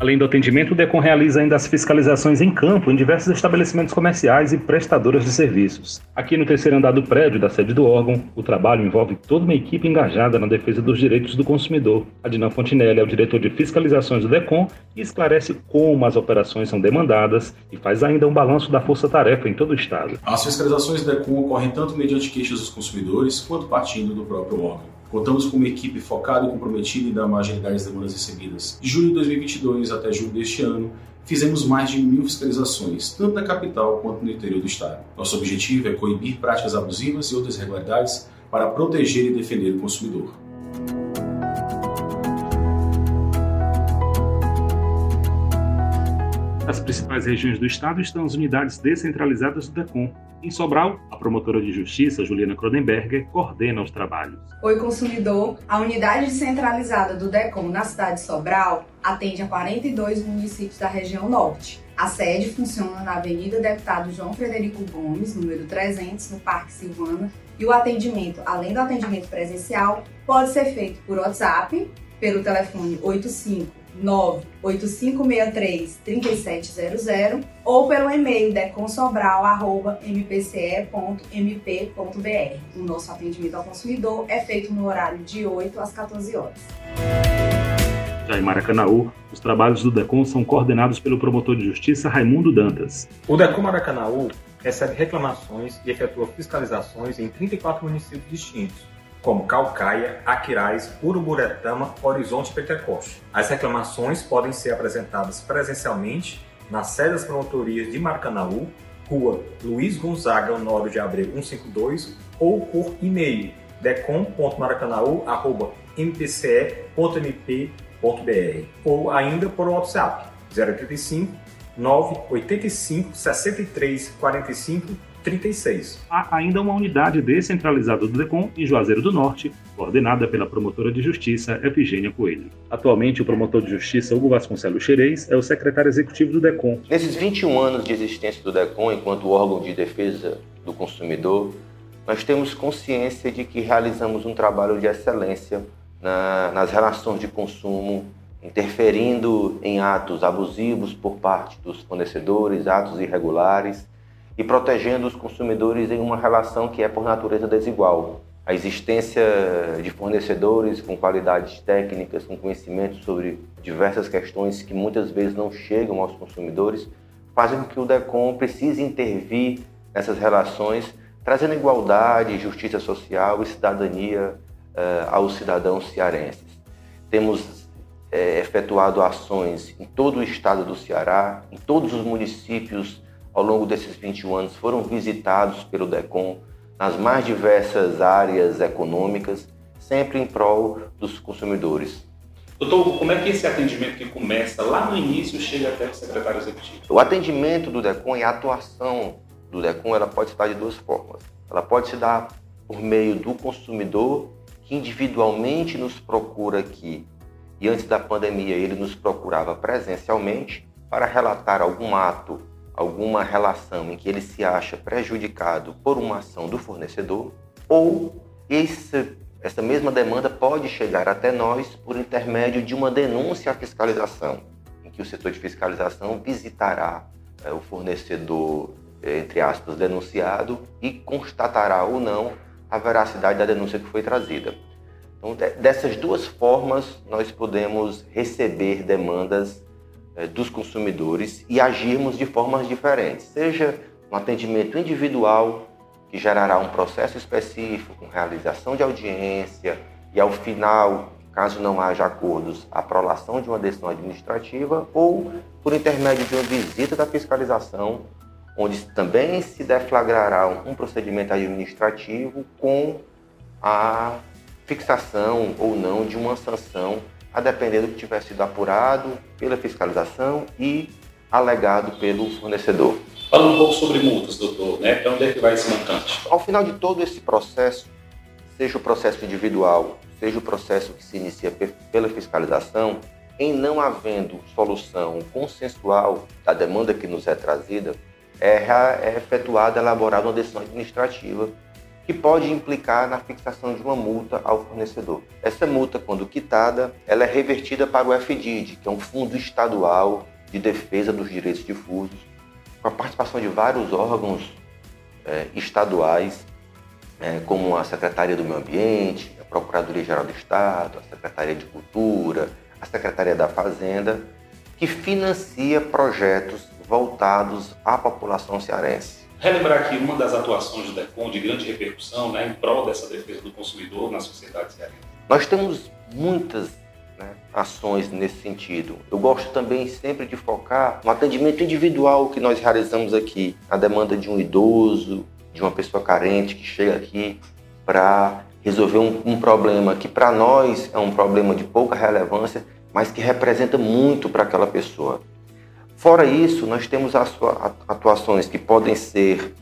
Além do atendimento, o DECOM realiza ainda as fiscalizações em campo em diversos estabelecimentos comerciais e prestadoras de serviços. Aqui no terceiro andar do prédio da sede do órgão, o trabalho envolve toda uma equipe engajada na defesa dos direitos do consumidor. Adnan Fontinelli é o diretor de fiscalizações do DECOM e esclarece como as operações são demandadas e faz ainda um balanço da força-tarefa em todo o estado. As fiscalizações do DECOM ocorrem tanto mediante queixas dos consumidores quanto partindo do próprio órgão. Contamos com uma equipe focada e comprometida em dar marginalidade às demandas recebidas. De julho de 2022 até julho deste ano, fizemos mais de mil fiscalizações, tanto na capital quanto no interior do estado. Nosso objetivo é coibir práticas abusivas e outras irregularidades para proteger e defender o consumidor. Nas principais regiões do estado estão as unidades descentralizadas do DECOM. Em Sobral, a promotora de justiça, Juliana Cronenberger, coordena os trabalhos. Oi, consumidor. A unidade descentralizada do DECOM na cidade de Sobral atende a 42 municípios da região norte. A sede funciona na Avenida Deputado João Frederico Gomes, número 300, no Parque Silvana, e o atendimento, além do atendimento presencial, pode ser feito por WhatsApp, pelo telefone 85 98563-3700 ou pelo e-mail deconsobral.mpce.mp.br. O nosso atendimento ao consumidor é feito no horário de 8 às 14 horas. Já em Maracanaú, os trabalhos do DECOM são coordenados pelo promotor de justiça Raimundo Dantas. O DECOM Maracanaú recebe reclamações e efetua fiscalizações em 34 municípios distintos como Calcaia, Aquiraz, Uruburetama, Horizonte e Pentecoste. As reclamações podem ser apresentadas presencialmente na sede das promotorias de Maracanaú, Rua Luiz Gonzaga, 9 de Abril 152, ou por e-mail decom.maracanaú.mpce.mp.br ou ainda por WhatsApp 035 985 63 45 36. Há ainda uma unidade descentralizada do DECOM em Juazeiro do Norte, coordenada pela promotora de justiça Efigênia Coelho. Atualmente, o promotor de justiça Hugo Vasconcelos Xerez é o secretário executivo do DECOM. Nesses 21 anos de existência do DECOM, enquanto órgão de defesa do consumidor, nós temos consciência de que realizamos um trabalho de excelência na, nas relações de consumo, interferindo em atos abusivos por parte dos fornecedores, atos irregulares, e protegendo os consumidores em uma relação que é por natureza desigual. a existência de fornecedores com qualidades técnicas, com conhecimento sobre diversas questões que muitas vezes não chegam aos consumidores, fazem com que o DECOM precise intervir nessas relações, trazendo igualdade, justiça social e cidadania uh, aos cidadãos cearenses. Temos é, efetuado ações em todo o estado do Ceará, em todos os municípios ao longo desses 21 anos foram visitados pelo DECOM nas mais diversas áreas econômicas, sempre em prol dos consumidores. Doutor, como é que esse atendimento que começa lá no início chega até o secretário executivo? O atendimento do DECOM e a atuação do DECOM ela pode se dar de duas formas. Ela pode se dar por meio do consumidor que individualmente nos procura aqui e antes da pandemia ele nos procurava presencialmente para relatar algum ato, alguma relação em que ele se acha prejudicado por uma ação do fornecedor, ou esse, essa mesma demanda pode chegar até nós por intermédio de uma denúncia à fiscalização, em que o setor de fiscalização visitará é, o fornecedor, é, entre aspas, denunciado e constatará ou não a veracidade da denúncia que foi trazida. Então, dessas duas formas, nós podemos receber demandas eh, dos consumidores e agirmos de formas diferentes, seja um atendimento individual, que gerará um processo específico, com realização de audiência, e ao final, caso não haja acordos, a prolação de uma decisão administrativa, ou por intermédio de uma visita da fiscalização, onde também se deflagrará um procedimento administrativo com a fixação ou não de uma sanção, a depender do que tiver sido apurado pela fiscalização e alegado pelo fornecedor. Fala um pouco sobre multas, doutor, né? Para onde é que vai esse montante? Ao final de todo esse processo, seja o processo individual, seja o processo que se inicia pela fiscalização, em não havendo solução consensual da demanda que nos é trazida, é, é efetuada, elaborada uma decisão administrativa que pode implicar na fixação de uma multa ao fornecedor. Essa multa, quando quitada, ela é revertida para o FDID, que é um fundo estadual de defesa dos direitos difusos, com a participação de vários órgãos é, estaduais, é, como a Secretaria do Meio Ambiente, a Procuradoria-Geral do Estado, a Secretaria de Cultura, a Secretaria da Fazenda, que financia projetos voltados à população cearense relembrar aqui uma das atuações do DECON de grande repercussão né, em prol dessa defesa do consumidor na sociedade cearense. Nós temos muitas né, ações nesse sentido. Eu gosto também sempre de focar no atendimento individual que nós realizamos aqui, a demanda de um idoso, de uma pessoa carente que chega aqui para resolver um, um problema que para nós é um problema de pouca relevância, mas que representa muito para aquela pessoa. Fora isso, nós temos atuações que podem ser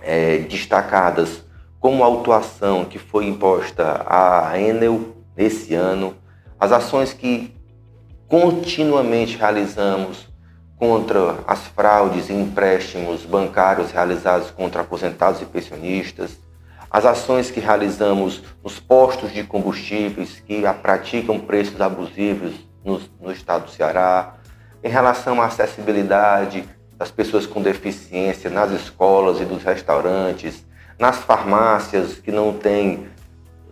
é, destacadas como a autuação que foi imposta à Enel nesse ano, as ações que continuamente realizamos contra as fraudes e empréstimos bancários realizados contra aposentados e pensionistas, as ações que realizamos nos postos de combustíveis que praticam preços abusivos no, no estado do Ceará, em relação à acessibilidade das pessoas com deficiência nas escolas e dos restaurantes, nas farmácias que não têm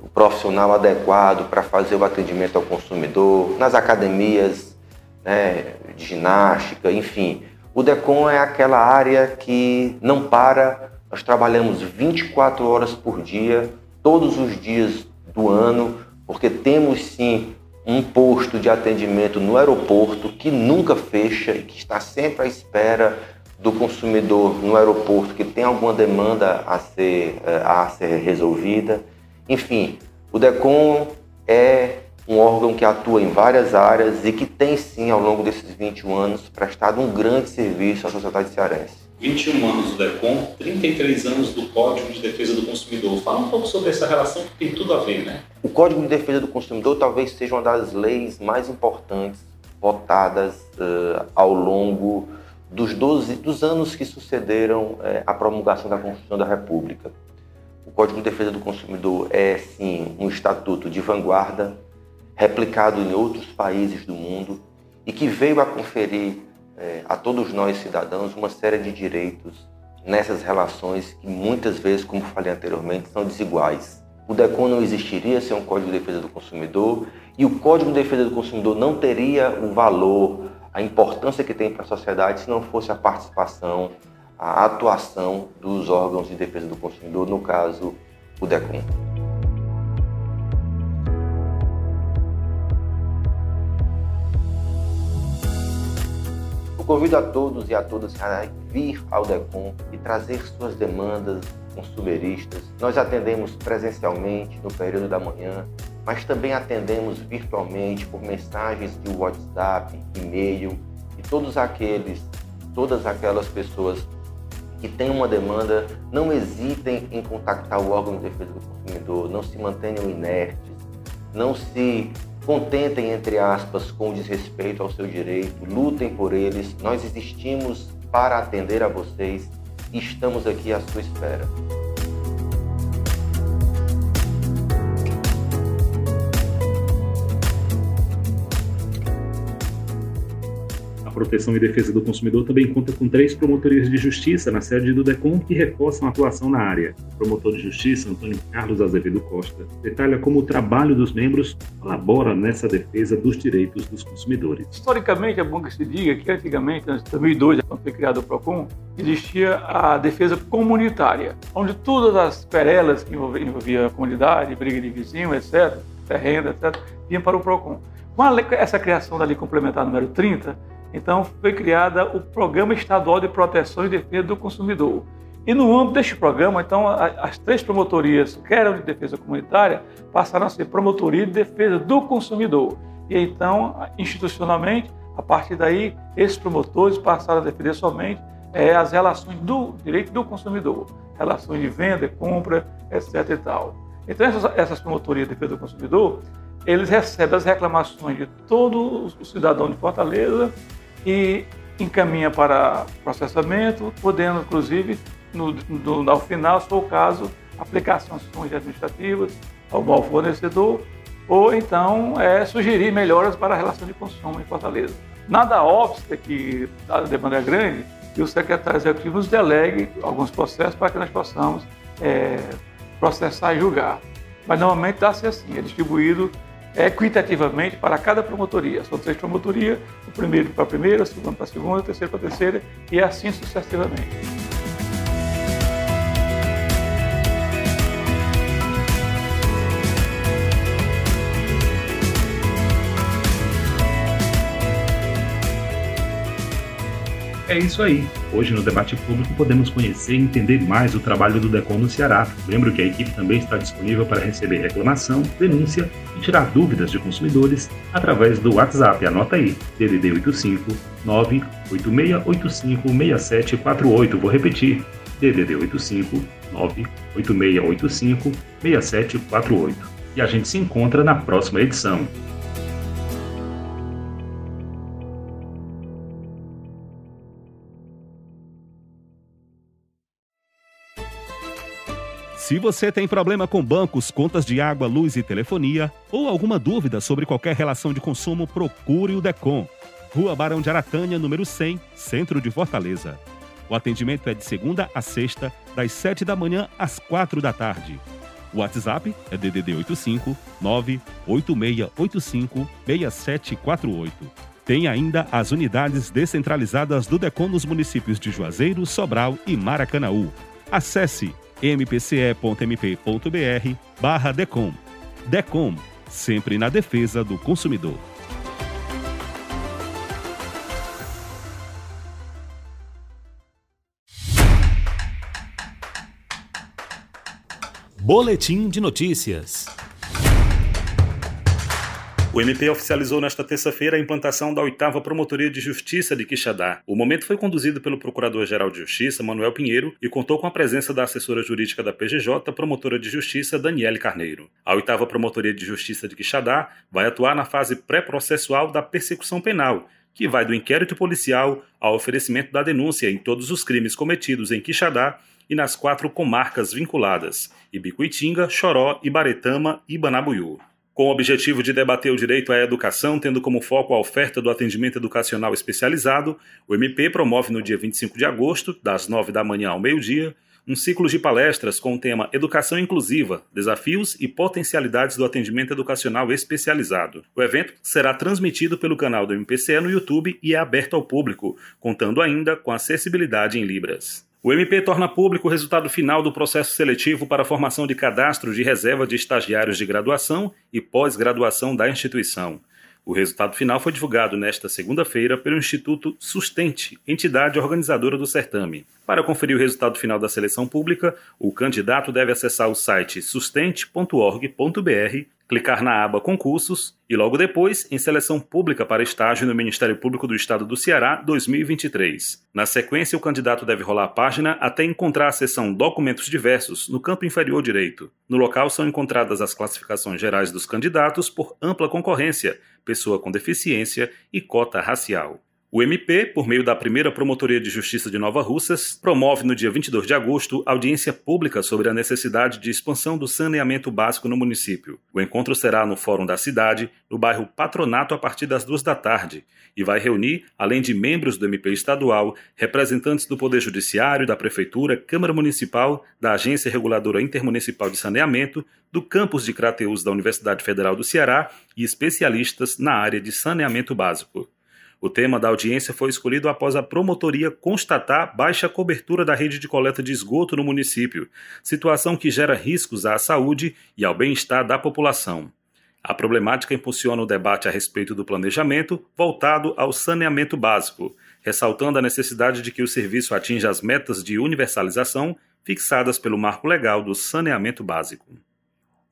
o profissional adequado para fazer o atendimento ao consumidor, nas academias né, de ginástica, enfim. O DECOM é aquela área que não para, nós trabalhamos 24 horas por dia, todos os dias do ano, porque temos sim um posto de atendimento no aeroporto que nunca fecha e que está sempre à espera do consumidor no aeroporto que tem alguma demanda a ser, eh, a ser resolvida. Enfim, o DECOM é um órgão que atua em várias áreas e que tem sim, ao longo desses 21 anos, prestado um grande serviço à sociedade cearense. 21 anos do DECOM, 33 anos do Código de Defesa do Consumidor. Fala um pouco sobre essa relação que tem tudo a ver, né? O Código de Defesa do Consumidor talvez seja uma das leis mais importantes votadas uh, ao longo dos, 12, dos anos que sucederam uh, a promulgação da Constituição da República. O Código de Defesa do Consumidor é, sim, um estatuto de vanguarda, replicado em outros países do mundo e que veio a conferir é, a todos nós cidadãos uma série de direitos nessas relações que muitas vezes, como falei anteriormente, são desiguais. o DECON não existiria sem um Código de Defesa do Consumidor e o Código de Defesa do Consumidor não teria o valor, a importância que tem para a sociedade se não fosse a participação, a atuação dos órgãos de defesa do consumidor, no caso, o DECON. Eu convido a todos e a todas a vir ao DECOM e trazer suas demandas consumeristas. Nós atendemos presencialmente no período da manhã, mas também atendemos virtualmente por mensagens de WhatsApp, e-mail e todos aqueles, todas aquelas pessoas que têm uma demanda, não hesitem em contactar o órgão de defesa do consumidor, não se mantenham inertes, não se contentem, entre aspas, com o desrespeito ao seu direito, lutem por eles. Nós existimos para atender a vocês e estamos aqui à sua espera. Proteção e Defesa do Consumidor também conta com três promotorias de justiça na sede do DECOM que reforçam a atuação na área. O promotor de justiça, Antônio Carlos Azevedo Costa, detalha como o trabalho dos membros colabora nessa defesa dos direitos dos consumidores. Historicamente, é bom que se diga que antigamente, em 2002, quando foi criado o PROCON, existia a defesa comunitária, onde todas as querelas que envolviam a comunidade, briga de vizinho, etc., terreno, etc., iam para o PROCON. Com essa criação da Lei Complementar número 30, então, foi criada o Programa Estadual de Proteção e Defesa do Consumidor. E no âmbito deste programa, então, as três promotorias, que eram de defesa comunitária, passaram a ser promotoria de defesa do consumidor. E então, institucionalmente, a partir daí, esses promotores passaram a defender somente é, as relações do direito do consumidor, relações de venda, compra, etc. E tal. Então, essas, essas promotorias de defesa do consumidor, eles recebem as reclamações de todo o cidadão de Fortaleza e encaminha para processamento, podendo, inclusive, no, no, ao final, se for o caso, aplicar sanções administrativas ao mau fornecedor ou então é, sugerir melhoras para a relação de consumo em Fortaleza. Nada obsta que a demanda é grande e o secretário executivo nos delegue alguns processos para que nós possamos é, processar e julgar. Mas normalmente dá-se assim, é distribuído equitativamente para cada promotoria. São três promotorias, o primeiro para a primeira, o segundo para a segunda, o terceiro para a terceira e assim sucessivamente. É isso aí. Hoje no debate público podemos conhecer e entender mais o trabalho do DECON no Ceará. Lembro que a equipe também está disponível para receber reclamação, denúncia e tirar dúvidas de consumidores através do WhatsApp. Anota aí, DDD 85 98685 6748. Vou repetir, DDD 85 98685 6748. E a gente se encontra na próxima edição. Se você tem problema com bancos, contas de água, luz e telefonia, ou alguma dúvida sobre qualquer relação de consumo, procure o DECOM. Rua Barão de Aratânia, número 100, Centro de Fortaleza. O atendimento é de segunda a sexta, das 7 da manhã às 4 da tarde. O WhatsApp é DDD 85 98685 6748. Tem ainda as unidades descentralizadas do DECOM nos municípios de Juazeiro, Sobral e Maracanaú. Acesse mpce.mp.br barra DECOM. DECOM, sempre na defesa do consumidor. Boletim de notícias. O MP oficializou nesta terça-feira a implantação da oitava Promotoria de Justiça de Quixadá. O momento foi conduzido pelo Procurador-Geral de Justiça, Manuel Pinheiro, e contou com a presença da assessora jurídica da PGJ, promotora de justiça, Daniele Carneiro. A oitava Promotoria de Justiça de Quixadá vai atuar na fase pré-processual da persecução penal, que vai do inquérito policial ao oferecimento da denúncia em todos os crimes cometidos em Quixadá e nas quatro comarcas vinculadas: Ibicuitinga, Choró, Ibaretama e Banabuiú. Com o objetivo de debater o direito à educação, tendo como foco a oferta do atendimento educacional especializado, o MP promove no dia 25 de agosto, das 9 da manhã ao meio-dia, um ciclo de palestras com o tema Educação Inclusiva, Desafios e Potencialidades do Atendimento Educacional Especializado. O evento será transmitido pelo canal do MPCE no YouTube e é aberto ao público, contando ainda com acessibilidade em Libras. O MP torna público o resultado final do processo seletivo para a formação de cadastro de reserva de estagiários de graduação e pós-graduação da instituição. O resultado final foi divulgado nesta segunda-feira pelo Instituto Sustente, entidade organizadora do certame. Para conferir o resultado final da seleção pública, o candidato deve acessar o site sustente.org.br clicar na aba Concursos e logo depois em Seleção Pública para estágio no Ministério Público do Estado do Ceará 2023. Na sequência, o candidato deve rolar a página até encontrar a seção Documentos Diversos no canto inferior direito. No local são encontradas as classificações gerais dos candidatos por ampla concorrência, pessoa com deficiência e cota racial. O MP, por meio da primeira Promotoria de Justiça de Nova Russas, promove no dia 22 de agosto audiência pública sobre a necessidade de expansão do saneamento básico no município. O encontro será no Fórum da Cidade, no bairro Patronato, a partir das duas da tarde, e vai reunir, além de membros do MP estadual, representantes do Poder Judiciário, da Prefeitura, Câmara Municipal, da Agência Reguladora Intermunicipal de Saneamento, do campus de Crateus da Universidade Federal do Ceará e especialistas na área de saneamento básico. O tema da audiência foi escolhido após a promotoria constatar baixa cobertura da rede de coleta de esgoto no município, situação que gera riscos à saúde e ao bem-estar da população. A problemática impulsiona o debate a respeito do planejamento voltado ao saneamento básico, ressaltando a necessidade de que o serviço atinja as metas de universalização fixadas pelo marco legal do saneamento básico.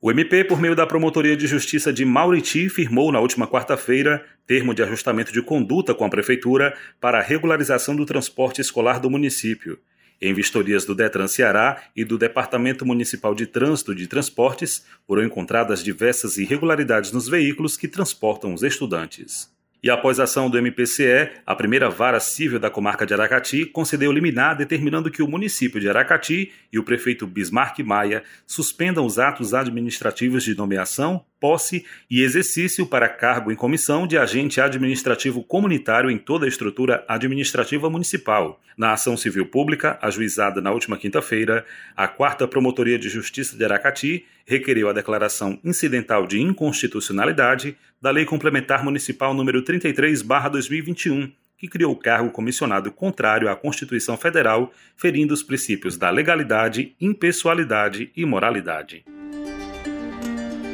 O MP, por meio da Promotoria de Justiça de Mauriti, firmou na última quarta-feira termo de ajustamento de conduta com a Prefeitura para a regularização do transporte escolar do município. Em vistorias do Detran Ceará e do Departamento Municipal de Trânsito de Transportes, foram encontradas diversas irregularidades nos veículos que transportam os estudantes. E após a ação do MPCE, a primeira vara civil da comarca de Aracati concedeu liminar determinando que o município de Aracati e o prefeito Bismarck Maia suspendam os atos administrativos de nomeação, posse e exercício para cargo em comissão de agente administrativo comunitário em toda a estrutura administrativa municipal. Na ação civil pública, ajuizada na última quinta-feira, a quarta Promotoria de Justiça de Aracati requeriu a declaração incidental de inconstitucionalidade da Lei Complementar Municipal número 33/2021, que criou o cargo comissionado contrário à Constituição Federal, ferindo os princípios da legalidade, impessoalidade e moralidade.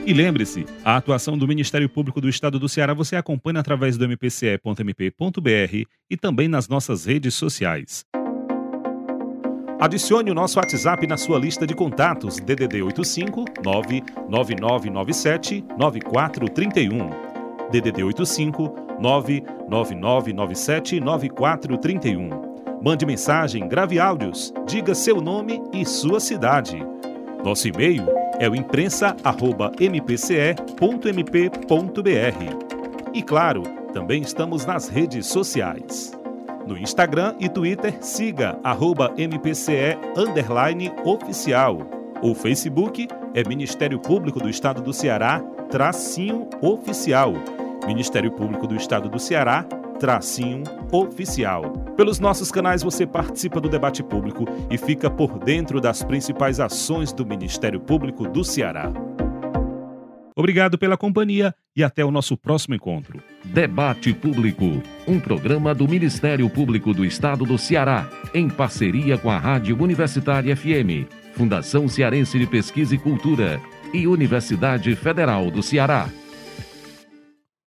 E lembre-se, a atuação do Ministério Público do Estado do Ceará você acompanha através do mpce.mp.br e também nas nossas redes sociais. Adicione o nosso WhatsApp na sua lista de contatos DDD 85 99997 9431. DDD 85 99997 9431. Mande mensagem, grave áudios, diga seu nome e sua cidade. Nosso e-mail é o imprensa@mpce.mp.br. E claro, também estamos nas redes sociais. No Instagram e Twitter, siga arroba MPCE oficial. O Facebook é Ministério Público do Estado do Ceará, tracinho oficial. Ministério Público do Estado do Ceará, tracinho oficial. Pelos nossos canais você participa do debate público e fica por dentro das principais ações do Ministério Público do Ceará. Obrigado pela companhia e até o nosso próximo encontro. Debate Público, um programa do Ministério Público do Estado do Ceará, em parceria com a Rádio Universitária FM, Fundação Cearense de Pesquisa e Cultura e Universidade Federal do Ceará.